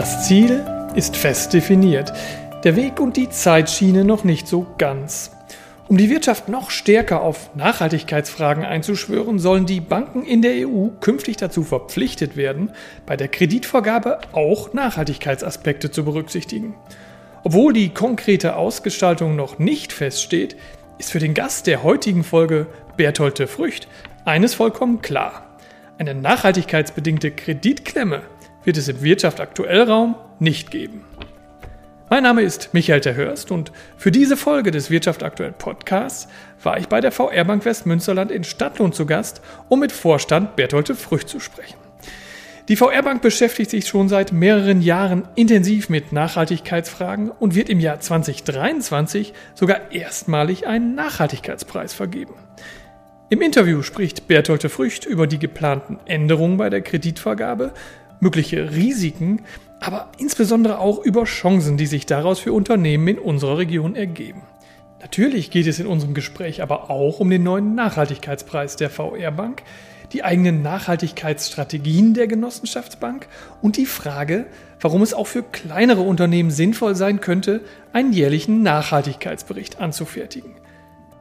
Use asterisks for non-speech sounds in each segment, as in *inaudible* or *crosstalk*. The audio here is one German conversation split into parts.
Das Ziel ist fest definiert, der Weg und die Zeitschiene noch nicht so ganz. Um die Wirtschaft noch stärker auf Nachhaltigkeitsfragen einzuschwören, sollen die Banken in der EU künftig dazu verpflichtet werden, bei der Kreditvergabe auch Nachhaltigkeitsaspekte zu berücksichtigen. Obwohl die konkrete Ausgestaltung noch nicht feststeht, ist für den Gast der heutigen Folge Berthold de Frücht eines vollkommen klar. Eine nachhaltigkeitsbedingte Kreditklemme wird es im Wirtschaft aktuell Raum nicht geben. Mein Name ist Michael Terhörst und für diese Folge des Wirtschaft aktuell Podcasts war ich bei der VR Bank Westmünsterland in Stadtlohn zu Gast, um mit Vorstand Berthold Frücht zu sprechen. Die VR Bank beschäftigt sich schon seit mehreren Jahren intensiv mit Nachhaltigkeitsfragen und wird im Jahr 2023 sogar erstmalig einen Nachhaltigkeitspreis vergeben. Im Interview spricht Berthold Frücht über die geplanten Änderungen bei der Kreditvergabe mögliche Risiken, aber insbesondere auch über Chancen, die sich daraus für Unternehmen in unserer Region ergeben. Natürlich geht es in unserem Gespräch aber auch um den neuen Nachhaltigkeitspreis der VR Bank, die eigenen Nachhaltigkeitsstrategien der Genossenschaftsbank und die Frage, warum es auch für kleinere Unternehmen sinnvoll sein könnte, einen jährlichen Nachhaltigkeitsbericht anzufertigen.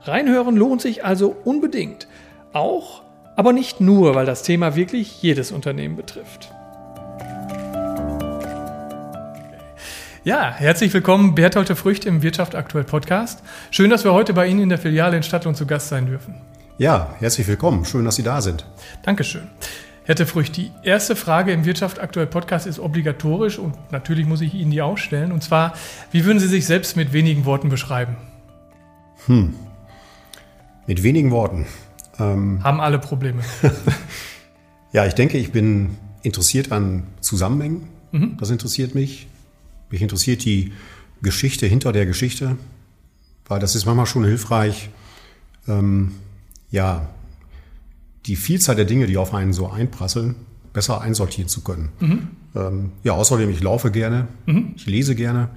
Reinhören lohnt sich also unbedingt, auch, aber nicht nur, weil das Thema wirklich jedes Unternehmen betrifft. Ja, herzlich willkommen, Berthold Frücht im Wirtschaft aktuell Podcast. Schön, dass wir heute bei Ihnen in der Filiale in Stadtlohn zu Gast sein dürfen. Ja, herzlich willkommen. Schön, dass Sie da sind. Dankeschön. Herr Frücht, die erste Frage im Wirtschaft aktuell Podcast ist obligatorisch und natürlich muss ich Ihnen die auch stellen. Und zwar, wie würden Sie sich selbst mit wenigen Worten beschreiben? Hm. Mit wenigen Worten. Ähm, Haben alle Probleme. *laughs* ja, ich denke, ich bin interessiert an Zusammenhängen. Mhm. Das interessiert mich. Mich interessiert die Geschichte hinter der Geschichte, weil das ist manchmal schon hilfreich, ähm, ja, die Vielzahl der Dinge, die auf einen so einprasseln, besser einsortieren zu können. Mhm. Ähm, ja, außerdem, ich laufe gerne, mhm. ich lese gerne.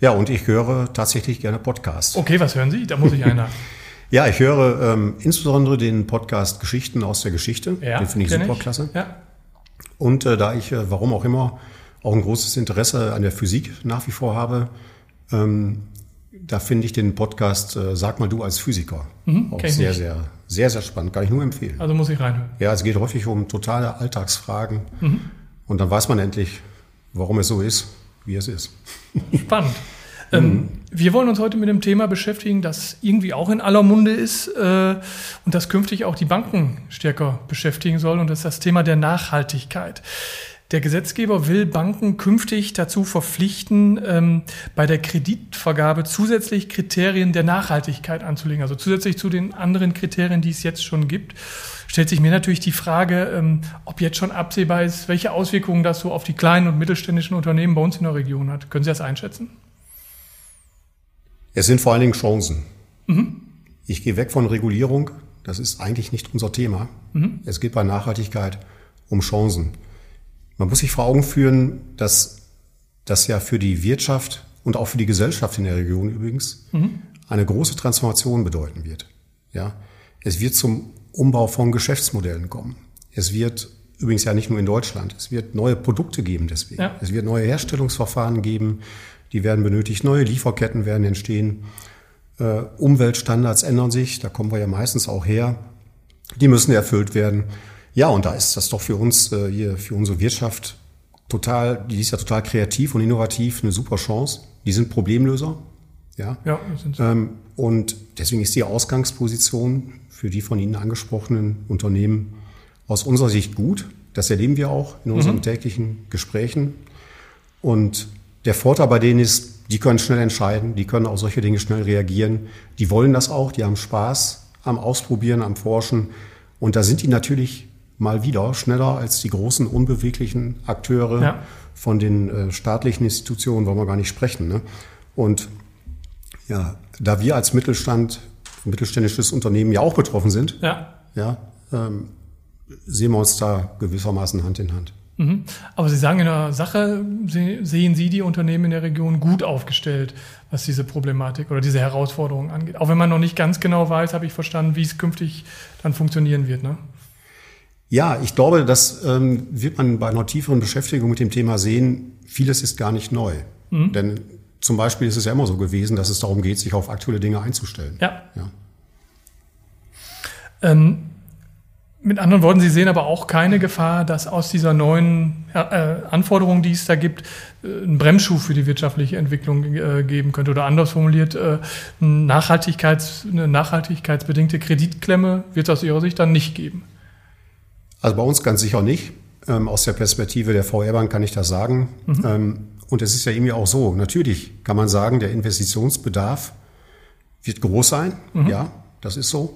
Ja, und ich höre tatsächlich gerne Podcasts. Okay, was hören Sie? Da muss ich einer. *laughs* ja, ich höre ähm, insbesondere den Podcast Geschichten aus der Geschichte. Ja, den finde ich super ich. klasse. Ja. Und äh, da ich, äh, warum auch immer, auch ein großes Interesse an der Physik nach wie vor habe, ähm, da finde ich den Podcast äh, Sag mal du als Physiker mhm, auch sehr, sehr, sehr, sehr spannend. Kann ich nur empfehlen. Also muss ich reinhören. Ja, es geht häufig um totale Alltagsfragen. Mhm. Und dann weiß man endlich, warum es so ist, wie es ist. Spannend. *laughs* Ähm, mhm. wir wollen uns heute mit dem Thema beschäftigen, das irgendwie auch in aller Munde ist äh, und das künftig auch die Banken stärker beschäftigen soll. Und das ist das Thema der Nachhaltigkeit. Der Gesetzgeber will Banken künftig dazu verpflichten, ähm, bei der Kreditvergabe zusätzlich Kriterien der Nachhaltigkeit anzulegen. Also zusätzlich zu den anderen Kriterien, die es jetzt schon gibt, stellt sich mir natürlich die Frage, ähm, ob jetzt schon absehbar ist, welche Auswirkungen das so auf die kleinen und mittelständischen Unternehmen bei uns in der Region hat. Können Sie das einschätzen? Es sind vor allen Dingen Chancen. Mhm. Ich gehe weg von Regulierung. Das ist eigentlich nicht unser Thema. Mhm. Es geht bei Nachhaltigkeit um Chancen. Man muss sich vor Augen führen, dass das ja für die Wirtschaft und auch für die Gesellschaft in der Region übrigens mhm. eine große Transformation bedeuten wird. Ja, es wird zum Umbau von Geschäftsmodellen kommen. Es wird übrigens ja nicht nur in Deutschland. Es wird neue Produkte geben deswegen. Ja. Es wird neue Herstellungsverfahren geben, die werden benötigt. Neue Lieferketten werden entstehen. Äh, Umweltstandards ändern sich. Da kommen wir ja meistens auch her. Die müssen erfüllt werden. Ja, und da ist das doch für uns äh, hier, für unsere Wirtschaft total, die ist ja total kreativ und innovativ, eine super Chance. Die sind Problemlöser. Ja, ja sind sie. Ähm, und deswegen ist die Ausgangsposition für die von Ihnen angesprochenen Unternehmen aus unserer Sicht gut. Das erleben wir auch in unseren mhm. täglichen Gesprächen. Und der Vorteil bei denen ist, die können schnell entscheiden, die können auf solche Dinge schnell reagieren. Die wollen das auch, die haben Spaß am Ausprobieren, am Forschen. Und da sind die natürlich mal wieder schneller als die großen unbeweglichen Akteure ja. von den äh, staatlichen Institutionen, wollen wir gar nicht sprechen. Ne? Und ja, da wir als Mittelstand, mittelständisches Unternehmen ja auch betroffen sind, ja, ja ähm, sehen wir uns da gewissermaßen Hand in Hand. Mhm. Aber Sie sagen in der Sache, sehen Sie die Unternehmen in der Region gut aufgestellt, was diese Problematik oder diese Herausforderungen angeht. Auch wenn man noch nicht ganz genau weiß, habe ich verstanden, wie es künftig dann funktionieren wird. Ne? Ja, ich glaube, das ähm, wird man bei einer tieferen Beschäftigung mit dem Thema sehen. Vieles ist gar nicht neu. Mhm. Denn zum Beispiel ist es ja immer so gewesen, dass es darum geht, sich auf aktuelle Dinge einzustellen. Ja. ja. Ähm, mit anderen Worten, Sie sehen aber auch keine Gefahr, dass aus dieser neuen äh, Anforderung, die es da gibt, äh, ein Bremsschuh für die wirtschaftliche Entwicklung äh, geben könnte. Oder anders formuliert, äh, Nachhaltigkeits, eine nachhaltigkeitsbedingte Kreditklemme wird es aus Ihrer Sicht dann nicht geben. Also bei uns ganz sicher nicht. Ähm, aus der Perspektive der VR-Bank kann ich das sagen. Mhm. Ähm, und es ist ja irgendwie auch so. Natürlich kann man sagen, der Investitionsbedarf wird groß sein. Mhm. Ja, das ist so.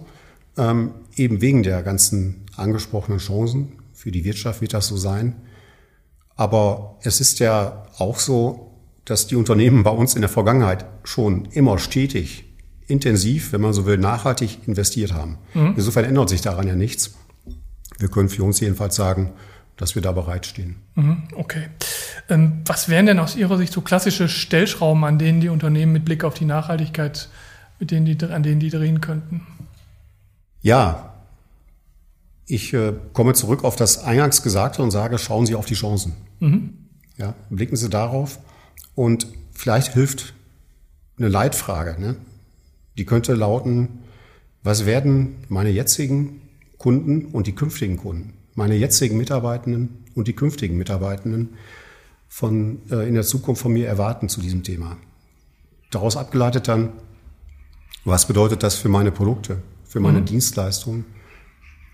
Ähm, eben wegen der ganzen angesprochenen Chancen. Für die Wirtschaft wird das so sein. Aber es ist ja auch so, dass die Unternehmen bei uns in der Vergangenheit schon immer stetig, intensiv, wenn man so will, nachhaltig investiert haben. Mhm. Insofern ändert sich daran ja nichts. Wir können für uns jedenfalls sagen, dass wir da bereitstehen. Mhm, okay. Ähm, was wären denn aus Ihrer Sicht so klassische Stellschrauben, an denen die Unternehmen mit Blick auf die Nachhaltigkeit, mit denen die, an denen die drehen könnten? Ja, ich äh, komme zurück auf das eingangs Gesagte und sage, schauen Sie auf die Chancen. Mhm. Ja, blicken Sie darauf und vielleicht hilft eine Leitfrage. Ne? Die könnte lauten, was werden meine jetzigen Kunden und die künftigen Kunden, meine jetzigen Mitarbeitenden und die künftigen Mitarbeitenden von, äh, in der Zukunft von mir erwarten zu diesem Thema. Daraus abgeleitet dann, was bedeutet das für meine Produkte, für meine mhm. Dienstleistungen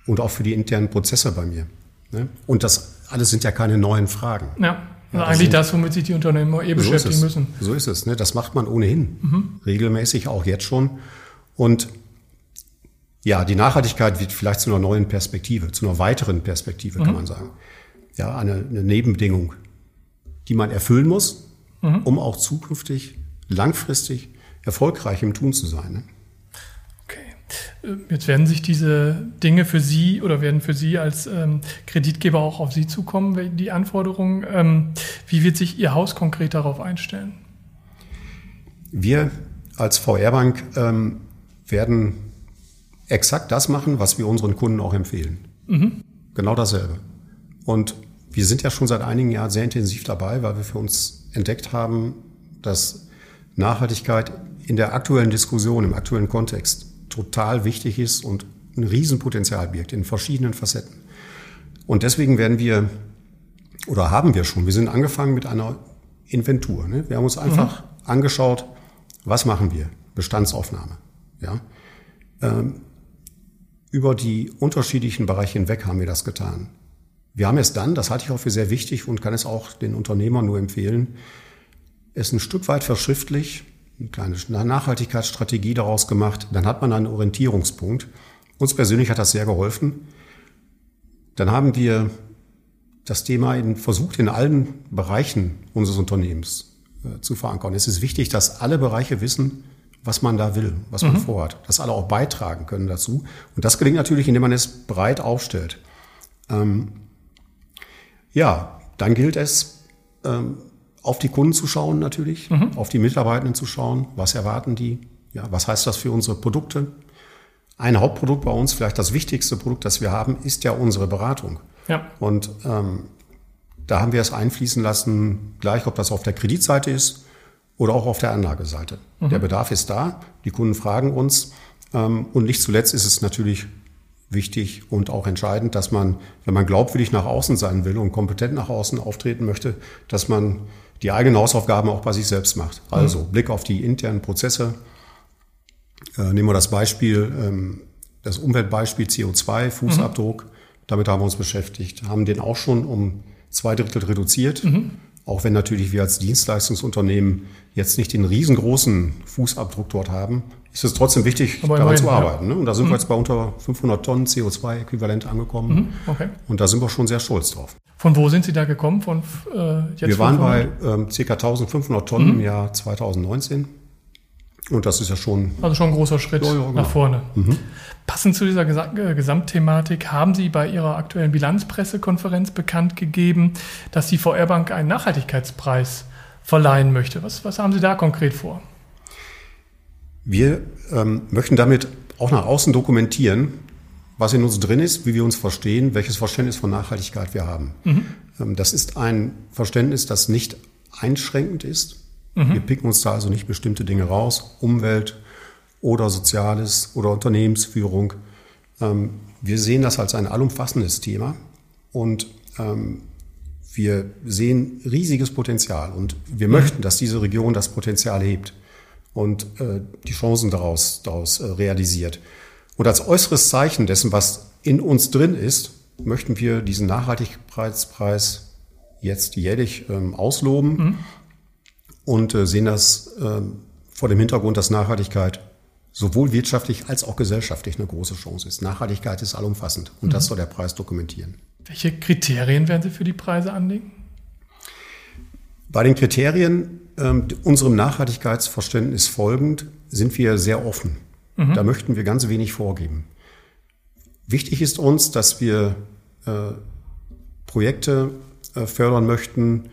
und auch für die internen Prozesse bei mir. Ne? Und das alles sind ja keine neuen Fragen. Ja. Also eigentlich sind, das, womit sich die Unternehmen eh so beschäftigen müssen. So ist es. Ne? Das macht man ohnehin. Mhm. Regelmäßig, auch jetzt schon. Und ja, die Nachhaltigkeit wird vielleicht zu einer neuen Perspektive, zu einer weiteren Perspektive, mhm. kann man sagen. Ja, eine, eine, Nebenbedingung, die man erfüllen muss, mhm. um auch zukünftig, langfristig erfolgreich im Tun zu sein. Ne? Okay. Äh, jetzt werden sich diese Dinge für Sie oder werden für Sie als ähm, Kreditgeber auch auf Sie zukommen, die Anforderungen. Ähm, wie wird sich Ihr Haus konkret darauf einstellen? Wir als VR-Bank ähm, werden exakt das machen, was wir unseren Kunden auch empfehlen. Mhm. Genau dasselbe. Und wir sind ja schon seit einigen Jahren sehr intensiv dabei, weil wir für uns entdeckt haben, dass Nachhaltigkeit in der aktuellen Diskussion, im aktuellen Kontext total wichtig ist und ein Riesenpotenzial birgt in verschiedenen Facetten. Und deswegen werden wir, oder haben wir schon, wir sind angefangen mit einer Inventur. Ne? Wir haben uns einfach mhm. angeschaut, was machen wir? Bestandsaufnahme. Ja? Ähm, über die unterschiedlichen Bereiche hinweg haben wir das getan. Wir haben es dann, das halte ich auch für sehr wichtig und kann es auch den Unternehmern nur empfehlen, es ein Stück weit verschriftlich, eine kleine Nachhaltigkeitsstrategie daraus gemacht, dann hat man einen Orientierungspunkt. Uns persönlich hat das sehr geholfen. Dann haben wir das Thema in, versucht, in allen Bereichen unseres Unternehmens äh, zu verankern. Es ist wichtig, dass alle Bereiche wissen, was man da will, was man mhm. vorhat, dass alle auch beitragen können dazu. Und das gelingt natürlich, indem man es breit aufstellt. Ähm, ja, dann gilt es, ähm, auf die Kunden zu schauen natürlich, mhm. auf die Mitarbeitenden zu schauen, was erwarten die, ja, was heißt das für unsere Produkte. Ein Hauptprodukt bei uns, vielleicht das wichtigste Produkt, das wir haben, ist ja unsere Beratung. Ja. Und ähm, da haben wir es einfließen lassen, gleich ob das auf der Kreditseite ist oder auch auf der Anlageseite. Mhm. Der Bedarf ist da, die Kunden fragen uns ähm, und nicht zuletzt ist es natürlich wichtig und auch entscheidend, dass man, wenn man glaubwürdig nach außen sein will und kompetent nach außen auftreten möchte, dass man die eigenen Hausaufgaben auch bei sich selbst macht. Also mhm. Blick auf die internen Prozesse. Äh, nehmen wir das Beispiel, ähm, das Umweltbeispiel CO2, Fußabdruck. Mhm. Damit haben wir uns beschäftigt, haben den auch schon um zwei Drittel reduziert. Mhm. Auch wenn natürlich wir als Dienstleistungsunternehmen jetzt nicht den riesengroßen Fußabdruck dort haben, ist es trotzdem wichtig, daran zu arbeiten. Ja. Ne? Und da sind mhm. wir jetzt bei unter 500 Tonnen CO2-Äquivalent angekommen. Mhm. Okay. Und da sind wir schon sehr stolz drauf. Von wo sind Sie da gekommen? Von, äh, jetzt wir waren 500? bei ähm, ca. 1500 Tonnen mhm. im Jahr 2019. Und das ist ja schon. Also schon ein großer Schritt ja, ja, genau. nach vorne. Mhm. Passend zu dieser äh, Gesamtthematik haben Sie bei Ihrer aktuellen Bilanzpressekonferenz bekannt gegeben, dass die VR Bank einen Nachhaltigkeitspreis verleihen möchte. Was, was haben Sie da konkret vor? Wir ähm, möchten damit auch nach außen dokumentieren, was in uns drin ist, wie wir uns verstehen, welches Verständnis von Nachhaltigkeit wir haben. Mhm. Das ist ein Verständnis, das nicht einschränkend ist. Mhm. Wir picken uns da also nicht bestimmte Dinge raus, Umwelt oder Soziales oder Unternehmensführung. Ähm, wir sehen das als ein allumfassendes Thema und ähm, wir sehen riesiges Potenzial und wir mhm. möchten, dass diese Region das Potenzial hebt und äh, die Chancen daraus, daraus äh, realisiert. Und als äußeres Zeichen dessen, was in uns drin ist, möchten wir diesen Nachhaltigkeitspreis jetzt jährlich ähm, ausloben mhm. und äh, sehen das vor dem Hintergrund, dass Nachhaltigkeit sowohl wirtschaftlich als auch gesellschaftlich eine große Chance ist. Nachhaltigkeit ist allumfassend und mhm. das soll der Preis dokumentieren. Welche Kriterien werden Sie für die Preise anlegen? Bei den Kriterien ähm, unserem Nachhaltigkeitsverständnis folgend sind wir sehr offen. Mhm. Da möchten wir ganz wenig vorgeben. Wichtig ist uns, dass wir äh, Projekte äh, fördern möchten,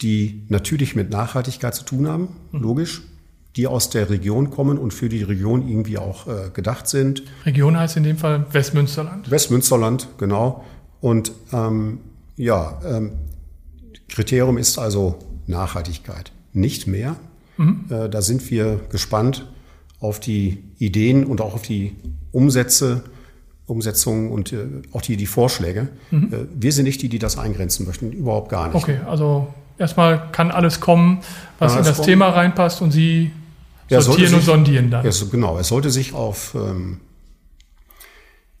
die natürlich mit Nachhaltigkeit zu tun haben, mhm. logisch, die aus der Region kommen und für die Region irgendwie auch äh, gedacht sind. Region heißt in dem Fall Westmünsterland. Westmünsterland, genau. Und ähm, ja, ähm, Kriterium ist also Nachhaltigkeit, nicht mehr. Mhm. Äh, da sind wir gespannt auf die Ideen und auch auf die Umsätze, Umsetzungen und äh, auch die, die Vorschläge. Mhm. Äh, wir sind nicht die, die das eingrenzen möchten, überhaupt gar nicht. Okay, also erstmal kann alles kommen, was ja, in das kommen. Thema reinpasst und Sie ja, sortieren sich, und sondieren dann. Ja, genau, es sollte sich auf, ähm,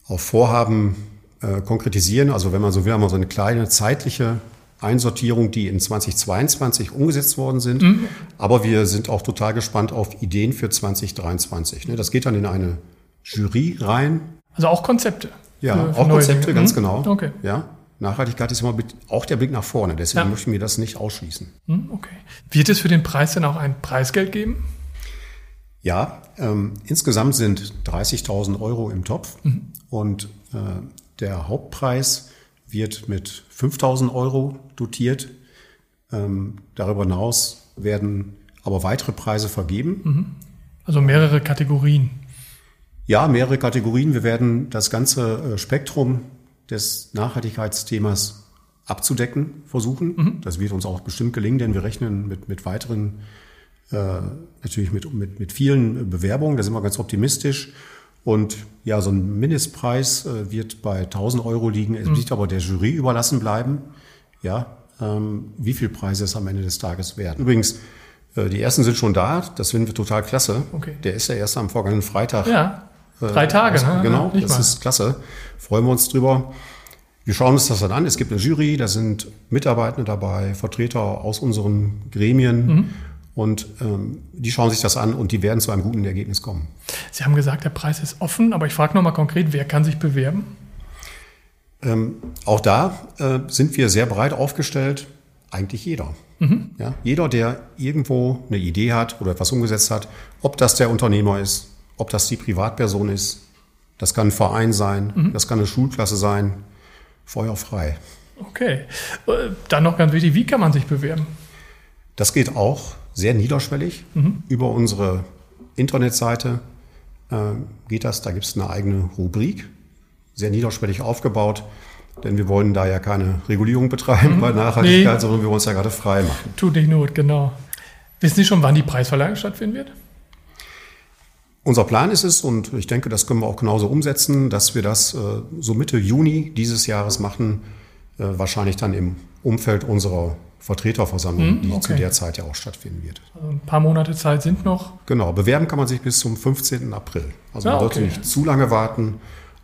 auf Vorhaben äh, konkretisieren. Also wenn man so will, haben wir so eine kleine zeitliche Einsortierung, die in 2022 umgesetzt worden sind. Mhm. Aber wir sind auch total gespannt auf Ideen für 2023. Ne? Das geht dann in eine Jury rein. Also auch Konzepte. Ja, für, für auch Konzepte, Dinge. ganz mhm. genau. Okay. Ja. Nachhaltigkeit ist immer auch der Blick nach vorne. Deswegen ja. möchten wir das nicht ausschließen. Mhm, okay. Wird es für den Preis denn auch ein Preisgeld geben? Ja, ähm, insgesamt sind 30.000 Euro im Topf mhm. und äh, der Hauptpreis wird mit 5.000 Euro dotiert. Ähm, darüber hinaus werden aber weitere Preise vergeben. Mhm. Also mehrere Kategorien. Ja, mehrere Kategorien. Wir werden das ganze äh, Spektrum des Nachhaltigkeitsthemas abzudecken versuchen. Mhm. Das wird uns auch bestimmt gelingen, denn wir rechnen mit, mit weiteren natürlich mit, mit, mit vielen Bewerbungen, da sind wir ganz optimistisch. Und ja, so ein Mindestpreis äh, wird bei 1000 Euro liegen. Es mhm. wird aber der Jury überlassen bleiben, ja, ähm, wie viel Preise es am Ende des Tages werden. Übrigens, äh, die ersten sind schon da. Das finden wir total klasse. Okay. Der ist ja erst am vergangenen Freitag. Ja, äh, drei Tage. Äh, ne? Genau, ja, das mal. ist klasse. Freuen wir uns drüber. Wir schauen uns das dann an. Es gibt eine Jury, da sind Mitarbeitende dabei, Vertreter aus unseren Gremien. Mhm. Und ähm, die schauen sich das an und die werden zu einem guten Ergebnis kommen. Sie haben gesagt, der Preis ist offen, aber ich frage nochmal konkret, wer kann sich bewerben? Ähm, auch da äh, sind wir sehr breit aufgestellt, eigentlich jeder. Mhm. Ja, jeder, der irgendwo eine Idee hat oder etwas umgesetzt hat, ob das der Unternehmer ist, ob das die Privatperson ist, das kann ein Verein sein, mhm. das kann eine Schulklasse sein, feuerfrei. Okay. Äh, dann noch ganz wichtig, wie kann man sich bewerben? Das geht auch sehr niederschwellig. Mhm. Über unsere Internetseite äh, geht das. Da gibt es eine eigene Rubrik, sehr niederschwellig aufgebaut. Denn wir wollen da ja keine Regulierung betreiben mhm. bei Nachhaltigkeit, nee. sondern wir wollen es ja gerade frei machen. Tut nicht Not, genau. Wissen Sie schon, wann die Preisverleihung stattfinden wird? Unser Plan ist es, und ich denke, das können wir auch genauso umsetzen, dass wir das äh, so Mitte Juni dieses Jahres machen, äh, wahrscheinlich dann im Umfeld unserer Vertreterversammlung, hm, die okay. zu der Zeit ja auch stattfinden wird. Also ein paar Monate Zeit sind noch. Genau, bewerben kann man sich bis zum 15. April. Also ja, man sollte okay. nicht zu lange warten,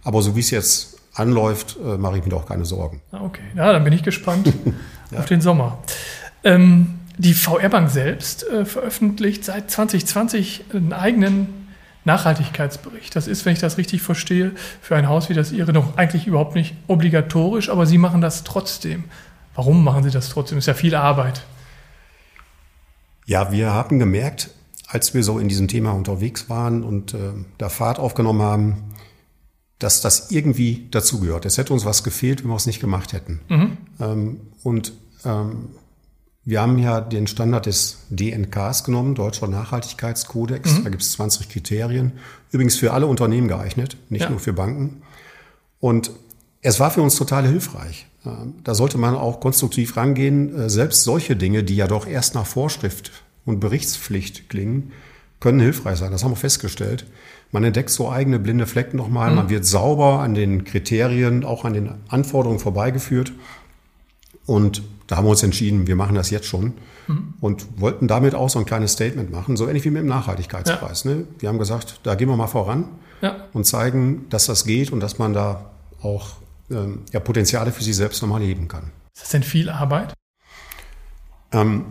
aber so wie es jetzt anläuft, äh, mache ich mir doch keine Sorgen. Ah, okay, ja, dann bin ich gespannt *laughs* ja. auf den Sommer. Ähm, die VR-Bank selbst äh, veröffentlicht seit 2020 einen eigenen Nachhaltigkeitsbericht. Das ist, wenn ich das richtig verstehe, für ein Haus wie das Ihre noch eigentlich überhaupt nicht obligatorisch, aber Sie machen das trotzdem. Warum machen Sie das trotzdem? Ist ja viel Arbeit. Ja, wir haben gemerkt, als wir so in diesem Thema unterwegs waren und äh, da Fahrt aufgenommen haben, dass das irgendwie dazugehört. Es hätte uns was gefehlt, wenn wir es nicht gemacht hätten. Mhm. Ähm, und ähm, wir haben ja den Standard des DNKs genommen, Deutscher Nachhaltigkeitskodex. Mhm. Da gibt es 20 Kriterien. Übrigens für alle Unternehmen geeignet, nicht ja. nur für Banken. Und es war für uns total hilfreich. Da sollte man auch konstruktiv rangehen. Äh, selbst solche Dinge, die ja doch erst nach Vorschrift und Berichtspflicht klingen, können hilfreich sein. Das haben wir festgestellt. Man entdeckt so eigene blinde Flecken nochmal. Mhm. Man wird sauber an den Kriterien, auch an den Anforderungen vorbeigeführt. Und da haben wir uns entschieden, wir machen das jetzt schon mhm. und wollten damit auch so ein kleines Statement machen, so ähnlich wie mit dem Nachhaltigkeitspreis. Ja. Ne? Wir haben gesagt, da gehen wir mal voran ja. und zeigen, dass das geht und dass man da auch ähm, ja, Potenziale für sich selbst nochmal heben kann. Ist das denn viel Arbeit? Ähm,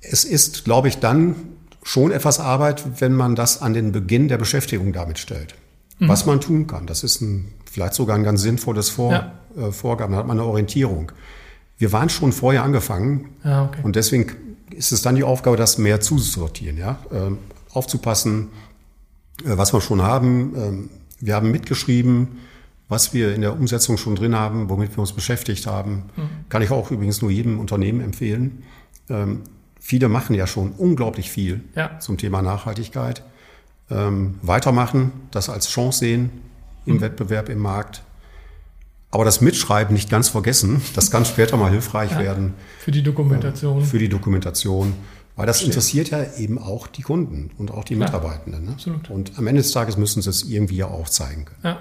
es ist, glaube ich, dann schon etwas Arbeit, wenn man das an den Beginn der Beschäftigung damit stellt. Mhm. Was man tun kann. Das ist ein, vielleicht sogar ein ganz sinnvolles Vor, ja. äh, Vorgaben. Da hat man eine Orientierung. Wir waren schon vorher angefangen. Ja, okay. Und deswegen ist es dann die Aufgabe, das mehr zuzusortieren, ja. Äh, aufzupassen, äh, was wir schon haben. Ähm, wir haben mitgeschrieben, was wir in der Umsetzung schon drin haben, womit wir uns beschäftigt haben. Mhm. Kann ich auch übrigens nur jedem Unternehmen empfehlen. Ähm, viele machen ja schon unglaublich viel ja. zum Thema Nachhaltigkeit. Ähm, weitermachen, das als Chance sehen im mhm. Wettbewerb im Markt. Aber das Mitschreiben nicht ganz vergessen, das kann später mal hilfreich *laughs* ja, werden. Für die Dokumentation. Äh, für die Dokumentation. Weil das Verstehe. interessiert ja eben auch die Kunden und auch die Mitarbeitenden. Ne? Absolut. Und am Ende des Tages müssen sie es irgendwie ja auch zeigen können. Ja.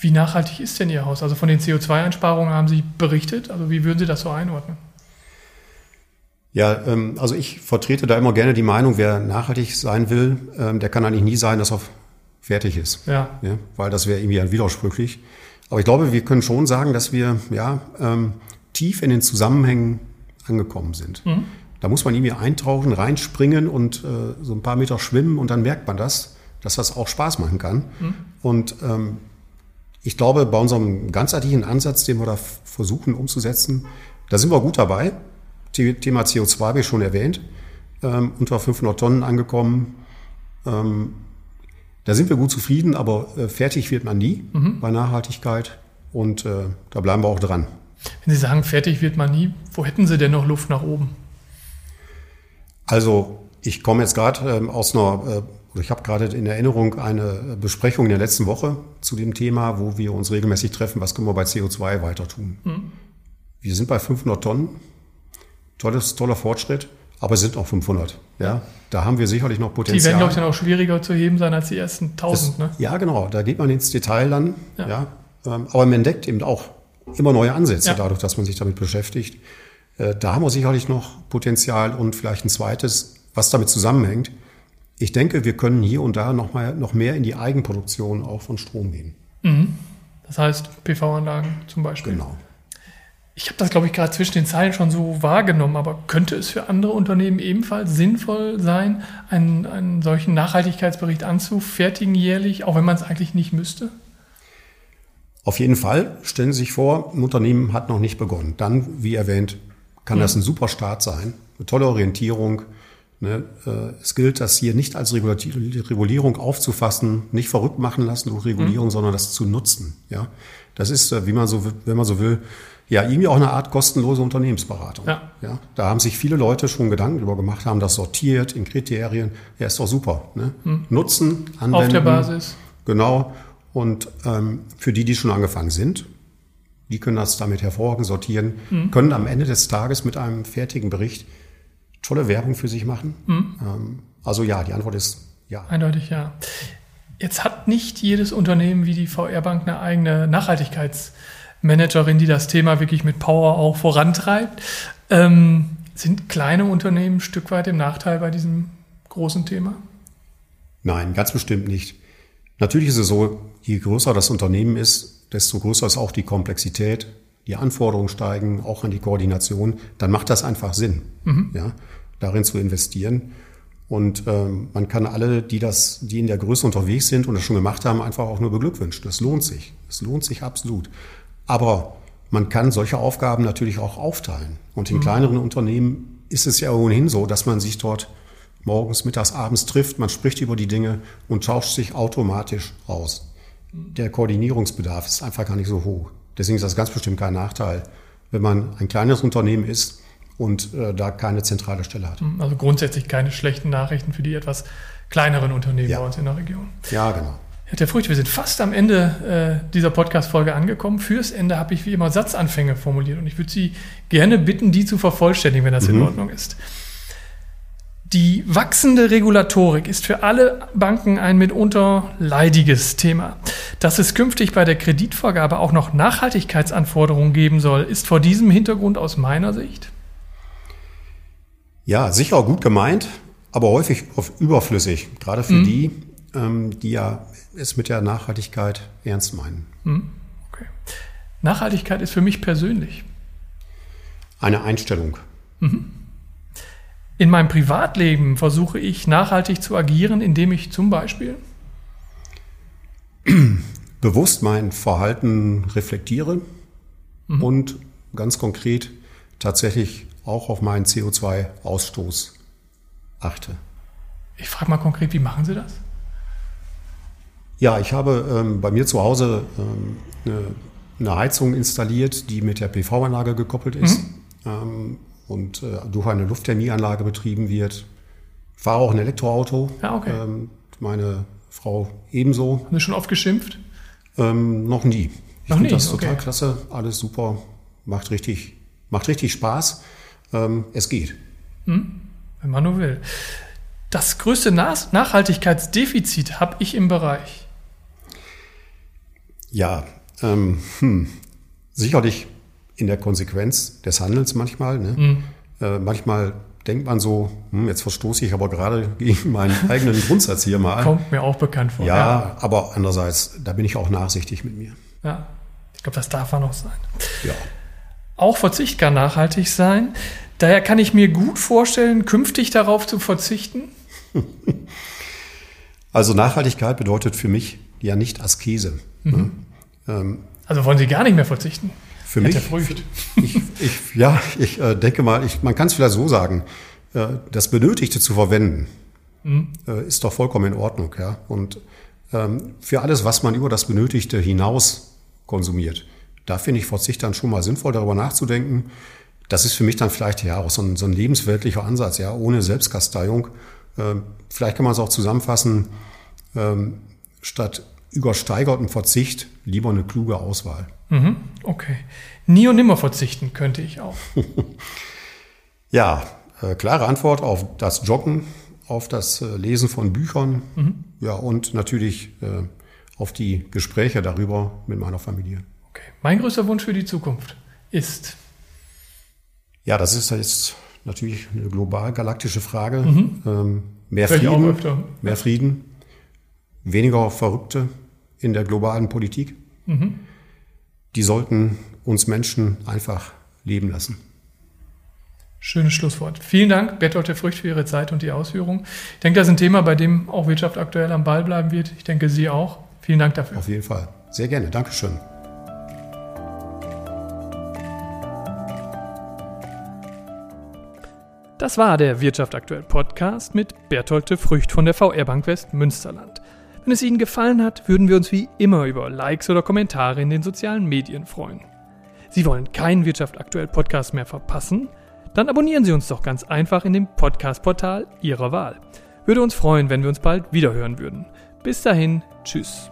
Wie nachhaltig ist denn Ihr Haus? Also von den CO2-Einsparungen haben Sie berichtet. Also wie würden Sie das so einordnen? Ja, ähm, also ich vertrete da immer gerne die Meinung, wer nachhaltig sein will, ähm, der kann eigentlich nie sein, dass er fertig ist. Ja. ja weil das wäre irgendwie widersprüchlich. Aber ich glaube, wir können schon sagen, dass wir ja ähm, tief in den Zusammenhängen angekommen sind. Mhm. Da muss man irgendwie eintauchen, reinspringen und äh, so ein paar Meter schwimmen und dann merkt man das, dass das auch Spaß machen kann. Mhm. Und ähm, ich glaube, bei unserem ganzheitlichen Ansatz, den wir da versuchen umzusetzen, da sind wir gut dabei. Thema CO2 habe ich schon erwähnt, ähm, unter 500 Tonnen angekommen. Ähm, da sind wir gut zufrieden, aber äh, fertig wird man nie mhm. bei Nachhaltigkeit und äh, da bleiben wir auch dran. Wenn Sie sagen, fertig wird man nie, wo hätten Sie denn noch Luft nach oben? Also ich komme jetzt gerade ähm, aus einer, äh, ich habe gerade in Erinnerung eine Besprechung in der letzten Woche zu dem Thema, wo wir uns regelmäßig treffen, was können wir bei CO2 weiter tun. Mhm. Wir sind bei 500 Tonnen tolles, toller Fortschritt, aber es sind auch 500. Ja, da haben wir sicherlich noch Potenzial. Die werden, glaube ich, dann auch schwieriger zu heben sein als die ersten 1000. Das, ne? Ja, genau. Da geht man ins Detail dann. Ja. ja. Ähm, aber man entdeckt eben auch immer neue Ansätze ja. dadurch, dass man sich damit beschäftigt. Äh, da haben wir sicherlich noch Potenzial und vielleicht ein zweites, was damit zusammenhängt. Ich denke, wir können hier und da noch, mal, noch mehr in die Eigenproduktion auch von Strom gehen. Mhm. Das heißt PV-Anlagen zum Beispiel. Genau. Ich habe das, glaube ich, gerade zwischen den Zeilen schon so wahrgenommen, aber könnte es für andere Unternehmen ebenfalls sinnvoll sein, einen, einen solchen Nachhaltigkeitsbericht anzufertigen jährlich, auch wenn man es eigentlich nicht müsste? Auf jeden Fall. Stellen Sie sich vor, ein Unternehmen hat noch nicht begonnen. Dann, wie erwähnt, kann ja. das ein super Start sein. Eine tolle Orientierung. Ne? Äh, es gilt, das hier nicht als Regulierung aufzufassen, nicht verrückt machen lassen durch Regulierung, mhm. sondern das zu nutzen. Ja, das ist, äh, wie man so, wenn man so will, ja, irgendwie auch eine Art kostenlose Unternehmensberatung. Ja. ja. Da haben sich viele Leute schon Gedanken darüber gemacht, haben das sortiert in Kriterien. Ja, ist doch super. Ne? Hm. Nutzen, anwenden. Auf der Basis. Genau. Und ähm, für die, die schon angefangen sind, die können das damit hervorragend sortieren, hm. können am Ende des Tages mit einem fertigen Bericht tolle Werbung für sich machen. Hm. Ähm, also ja, die Antwort ist ja. Eindeutig ja. Jetzt hat nicht jedes Unternehmen wie die VR Bank eine eigene Nachhaltigkeits- Managerin, die das Thema wirklich mit Power auch vorantreibt. Ähm, sind kleine Unternehmen ein Stück weit im Nachteil bei diesem großen Thema? Nein, ganz bestimmt nicht. Natürlich ist es so, je größer das Unternehmen ist, desto größer ist auch die Komplexität, die Anforderungen steigen, auch an die Koordination. Dann macht das einfach Sinn, mhm. ja, darin zu investieren. Und ähm, man kann alle, die das, die in der Größe unterwegs sind und das schon gemacht haben, einfach auch nur beglückwünschen. Das lohnt sich. Das lohnt sich absolut. Aber man kann solche Aufgaben natürlich auch aufteilen. Und in mhm. kleineren Unternehmen ist es ja ohnehin so, dass man sich dort morgens, mittags, abends trifft, man spricht über die Dinge und tauscht sich automatisch aus. Der Koordinierungsbedarf ist einfach gar nicht so hoch. Deswegen ist das ganz bestimmt kein Nachteil, wenn man ein kleines Unternehmen ist und äh, da keine zentrale Stelle hat. Also grundsätzlich keine schlechten Nachrichten für die etwas kleineren Unternehmen ja. bei uns in der Region. Ja, genau. Herr der Frucht, wir sind fast am Ende äh, dieser Podcast-Folge angekommen. Fürs Ende habe ich wie immer Satzanfänge formuliert und ich würde Sie gerne bitten, die zu vervollständigen, wenn das mhm. in Ordnung ist. Die wachsende Regulatorik ist für alle Banken ein mitunter leidiges Thema. Dass es künftig bei der Kreditvergabe auch noch Nachhaltigkeitsanforderungen geben soll, ist vor diesem Hintergrund aus meiner Sicht? Ja, sicher gut gemeint, aber häufig überflüssig, gerade für mhm. die, ähm, die ja es mit der Nachhaltigkeit ernst meinen. Mhm. Okay. Nachhaltigkeit ist für mich persönlich. Eine Einstellung. Mhm. In meinem Privatleben versuche ich nachhaltig zu agieren, indem ich zum Beispiel *clears throat* bewusst mein Verhalten reflektiere mhm. und ganz konkret tatsächlich auch auf meinen CO2-Ausstoß achte. Ich frage mal konkret, wie machen Sie das? Ja, ich habe ähm, bei mir zu Hause ähm, eine, eine, Heizung installiert, die mit der PV-Anlage gekoppelt ist. Mhm. Ähm, und äh, durch eine Luftthermieanlage betrieben wird. Fahre auch ein Elektroauto. Ja, okay. Ähm, meine Frau ebenso. Haben Sie schon oft geschimpft? Ähm, noch nie. Ich finde das total okay. klasse, alles super, macht richtig, macht richtig Spaß. Ähm, es geht. Hm, wenn man nur will. Das größte Nachhaltigkeitsdefizit habe ich im Bereich. Ja, ähm, hm, sicherlich in der Konsequenz des Handelns manchmal. Ne? Mhm. Äh, manchmal denkt man so, hm, jetzt verstoße ich aber gerade gegen meinen *laughs* eigenen Grundsatz hier mal. Kommt mir auch bekannt vor. Ja, ja, aber andererseits, da bin ich auch nachsichtig mit mir. Ja, ich glaube, das darf man auch sein. Ja. Auch Verzicht kann nachhaltig sein. Daher kann ich mir gut vorstellen, künftig darauf zu verzichten. *laughs* Also Nachhaltigkeit bedeutet für mich ja nicht Askese. Mhm. Ne? Ähm, also wollen Sie gar nicht mehr verzichten? Für mich, ich, ich, ja, ich äh, denke mal, ich, man kann es vielleicht so sagen, äh, das Benötigte zu verwenden, mhm. äh, ist doch vollkommen in Ordnung. Ja? Und ähm, für alles, was man über das Benötigte hinaus konsumiert, da finde ich Verzicht dann schon mal sinnvoll, darüber nachzudenken. Das ist für mich dann vielleicht ja auch so ein, so ein lebensweltlicher Ansatz, ja, ohne Selbstkasteiung. Ähm, vielleicht kann man es auch zusammenfassen, ähm, statt übersteigerten Verzicht lieber eine kluge Auswahl. Mhm, okay. Nie und nimmer verzichten könnte ich auch. *laughs* ja, äh, klare Antwort auf das Joggen, auf das äh, Lesen von Büchern, mhm. ja, und natürlich äh, auf die Gespräche darüber mit meiner Familie. Okay. Mein größter Wunsch für die Zukunft ist. Ja, das ist jetzt natürlich eine global galaktische Frage. Mhm. Ähm, mehr Frieden, mehr Frieden, weniger Verrückte in der globalen Politik. Mhm die sollten uns Menschen einfach leben lassen. Schönes Schlusswort. Vielen Dank, Bertolt Frücht, für Ihre Zeit und die Ausführungen. Ich denke, das ist ein Thema, bei dem auch Wirtschaft aktuell am Ball bleiben wird. Ich denke, Sie auch. Vielen Dank dafür. Auf jeden Fall. Sehr gerne. Dankeschön. Das war der Wirtschaft aktuell Podcast mit Bertolte Frücht von der VR Bank West Münsterland. Wenn es Ihnen gefallen hat, würden wir uns wie immer über Likes oder Kommentare in den sozialen Medien freuen. Sie wollen keinen Wirtschaft aktuell Podcast mehr verpassen? Dann abonnieren Sie uns doch ganz einfach in dem Podcast-Portal Ihrer Wahl. Würde uns freuen, wenn wir uns bald wiederhören würden. Bis dahin, tschüss.